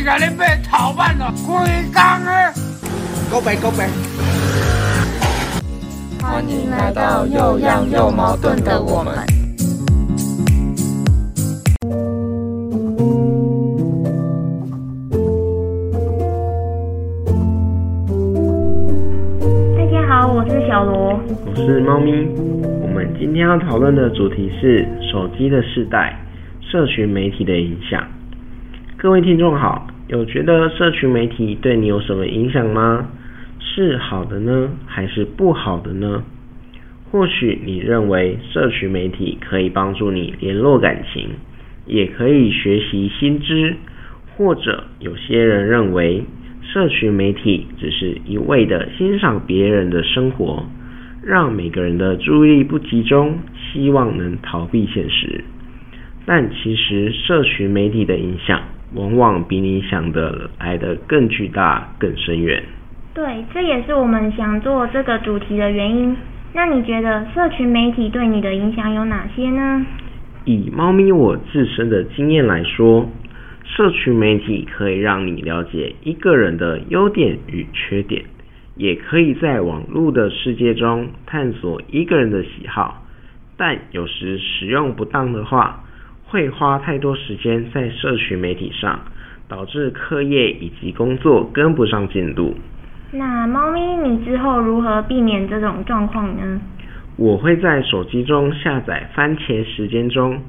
你甲你买头版了，规工的。告白告白。欢迎来到又样又矛盾的我们。大家好，我是小罗。我是猫咪。我们今天要讨论的主题是手机的世代，社群媒体的影响。各位听众好，有觉得社群媒体对你有什么影响吗？是好的呢，还是不好的呢？或许你认为社群媒体可以帮助你联络感情，也可以学习新知，或者有些人认为社群媒体只是一味的欣赏别人的生活，让每个人的注意力不集中，希望能逃避现实。但其实社群媒体的影响，往往比你想的来得更巨大、更深远。对，这也是我们想做这个主题的原因。那你觉得社群媒体对你的影响有哪些呢？以猫咪我自身的经验来说，社群媒体可以让你了解一个人的优点与缺点，也可以在网络的世界中探索一个人的喜好。但有时使用不当的话，会花太多时间在社群媒体上，导致课业以及工作跟不上进度。那猫咪，你之后如何避免这种状况呢？我会在手机中下载番茄时间中，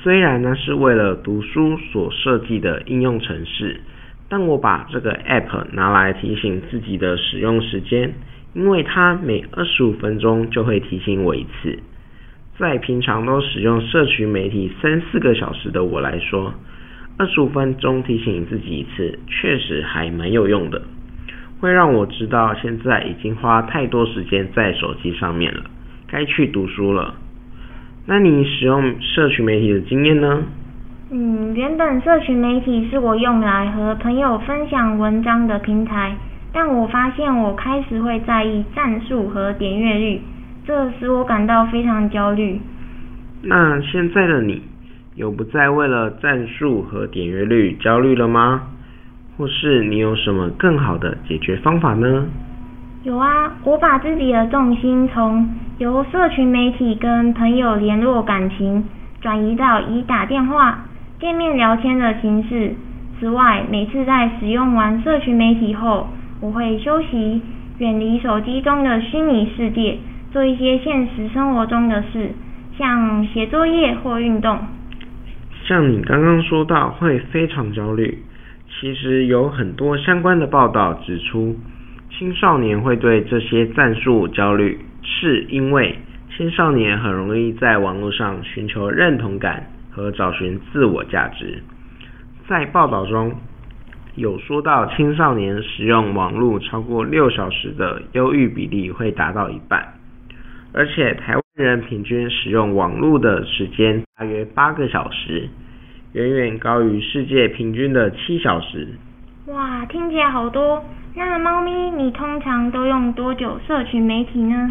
虽然呢是为了读书所设计的应用程式，但我把这个 app 拿来提醒自己的使用时间，因为它每二十五分钟就会提醒我一次。在平常都使用社群媒体三四个小时的我来说，二十五分钟提醒自己一次，确实还蛮有用的。会让我知道现在已经花太多时间在手机上面了，该去读书了。那你使用社群媒体的经验呢？嗯，原本社群媒体是我用来和朋友分享文章的平台，但我发现我开始会在意赞数和点阅率，这使我感到非常焦虑。那现在的你，有不再为了赞数和点阅率焦虑了吗？或是你有什么更好的解决方法呢？有啊，我把自己的重心从由社群媒体跟朋友联络感情，转移到以打电话、见面聊天的形式。此外，每次在使用完社群媒体后，我会休息，远离手机中的虚拟世界，做一些现实生活中的事，像写作业或运动。像你刚刚说到会非常焦虑。其实有很多相关的报道指出，青少年会对这些战术焦虑，是因为青少年很容易在网络上寻求认同感和找寻自我价值。在报道中有说到，青少年使用网络超过六小时的忧郁比例会达到一半，而且台湾人平均使用网络的时间大约八个小时。远远高于世界平均的七小时。哇，听起来好多。那猫咪，你通常都用多久社群媒体呢？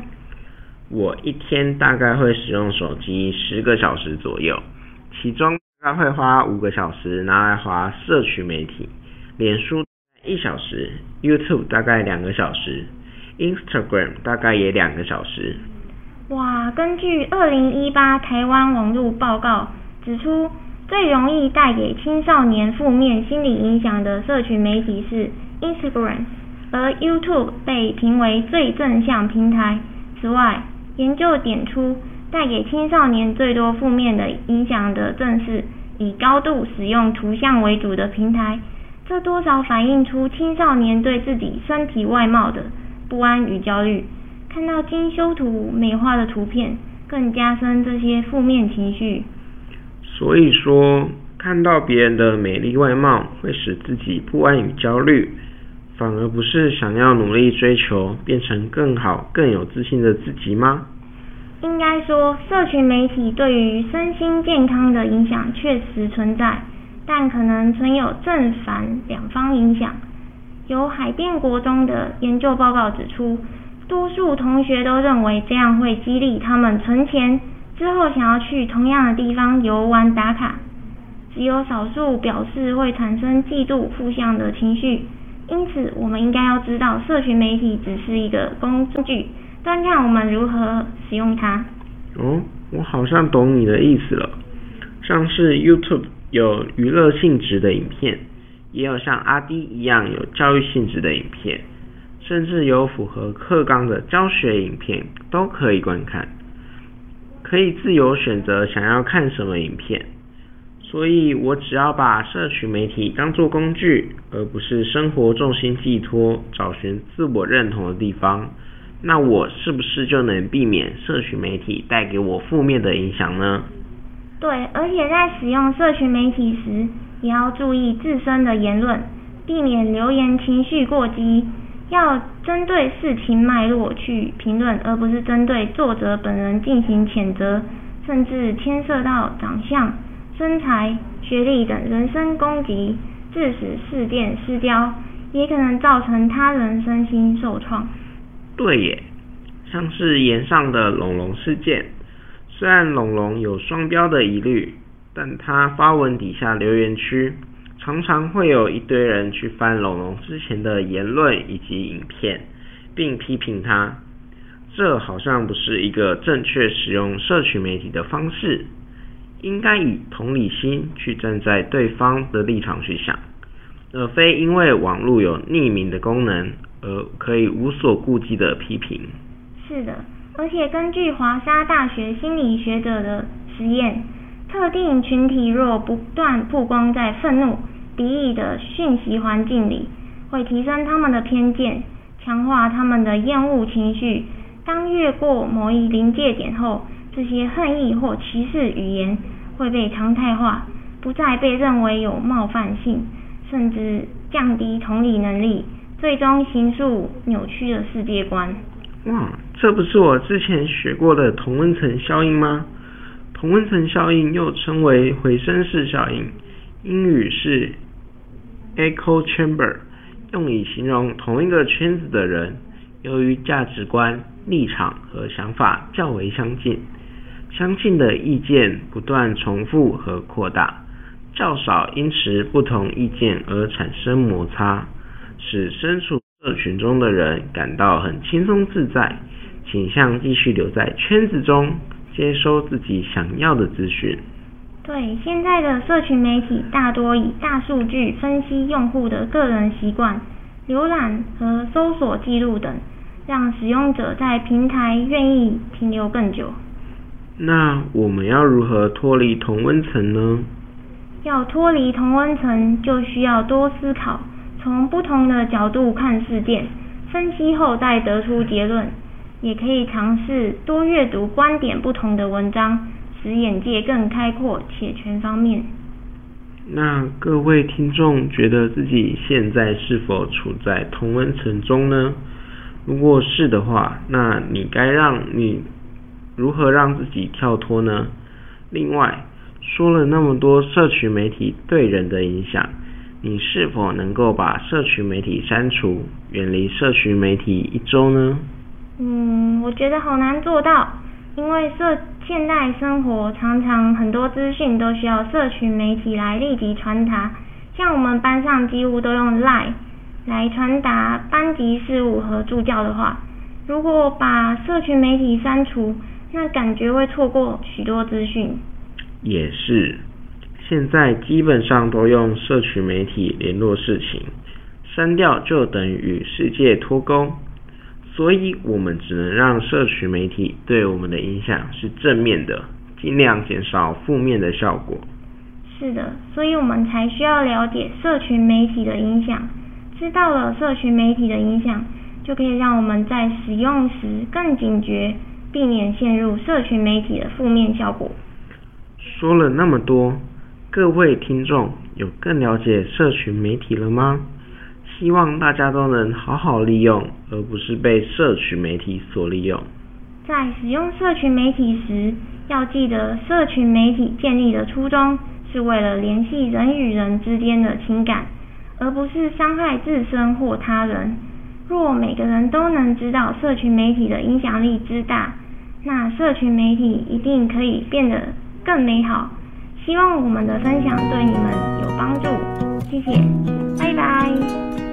我一天大概会使用手机十个小时左右，其中大概会花五个小时拿来滑社群媒体，脸书一小时，YouTube 大概两个小时，Instagram 大概也两个小时。哇，根据二零一八台湾网络报告指出。最容易带给青少年负面心理影响的社群媒体是 Instagram，而 YouTube 被评为最正向平台。此外，研究点出，带给青少年最多负面的影响的正是以高度使用图像为主的平台。这多少反映出青少年对自己身体外貌的不安与焦虑。看到精修图美化的图片，更加深这些负面情绪。所以说，看到别人的美丽外貌会使自己不安与焦虑，反而不是想要努力追求变成更好、更有自信的自己吗？应该说，社群媒体对于身心健康的影响确实存在，但可能存有正反两方影响。由海淀国中的研究报告指出，多数同学都认为这样会激励他们存钱。之后想要去同样的地方游玩打卡，只有少数表示会产生嫉妒、负向的情绪。因此，我们应该要知道，社群媒体只是一个工具，端看我们如何使用它。哦，我好像懂你的意思了。像是 YouTube 有娱乐性质的影片，也有像阿迪一样有教育性质的影片，甚至有符合课纲的教学影片都可以观看，可以自由选择想要看什么影片。所以，我只要把社群媒体当作工具，而不是生活重心寄托、找寻自我认同的地方，那我是不是就能避免社群媒体带给我负面的影响呢？对，而且在使用社群媒体时，也要注意自身的言论，避免留言情绪过激，要针对事情脉络去评论，而不是针对作者本人进行谴责，甚至牵涉到长相。身材、学历等人身攻击，致使事件失焦，也可能造成他人身心受创。对耶，像是岩上的龙龙事件，虽然龙龙有双标的疑虑，但他发文底下留言区，常常会有一堆人去翻龙龙之前的言论以及影片，并批评他，这好像不是一个正确使用社群媒体的方式。应该以同理心去站在对方的立场去想，而非因为网络有匿名的功能而可以无所顾忌的批评。是的，而且根据华沙大学心理学者的实验，特定群体若不断曝光在愤怒、敌意的讯息环境里，会提升他们的偏见，强化他们的厌恶情绪。当越过某一临界点后，这些恨意或歧视语言。会被常态化，不再被认为有冒犯性，甚至降低同理能力，最终形塑扭曲的世界观。哇，这不是我之前学过的同温层效应吗？同温层效应又称为回声式效应，英语是 echo chamber，用以形容同一个圈子的人，由于价值观、立场和想法较为相近。相近的意见不断重复和扩大，较少因持不同意见而产生摩擦，使身处社群中的人感到很轻松自在，倾向继续留在圈子中，接收自己想要的资讯。对，现在的社群媒体大多以大数据分析用户的个人习惯、浏览和搜索记录等，让使用者在平台愿意停留更久。那我们要如何脱离同温层呢？要脱离同温层，就需要多思考，从不同的角度看事件，分析后再得出结论。也可以尝试多阅读观点不同的文章，使眼界更开阔且全方面。那各位听众觉得自己现在是否处在同温层中呢？如果是的话，那你该让你。如何让自己跳脱呢？另外，说了那么多社群媒体对人的影响，你是否能够把社群媒体删除，远离社群媒体一周呢？嗯，我觉得好难做到，因为社现代生活常常很多资讯都需要社群媒体来立即传达，像我们班上几乎都用 Line 来传达班级事务和助教的话，如果把社群媒体删除，那感觉会错过许多资讯。也是，现在基本上都用社群媒体联络事情，删掉就等于与世界脱钩，所以我们只能让社群媒体对我们的影响是正面的，尽量减少负面的效果。是的，所以我们才需要了解社群媒体的影响，知道了社群媒体的影响，就可以让我们在使用时更警觉。避免陷入社群媒体的负面效果。说了那么多，各位听众有更了解社群媒体了吗？希望大家都能好好利用，而不是被社群媒体所利用。在使用社群媒体时，要记得社群媒体建立的初衷是为了联系人与人之间的情感，而不是伤害自身或他人。若每个人都能知道社群媒体的影响力之大，那社群媒体一定可以变得更美好，希望我们的分享对你们有帮助，谢谢，拜拜。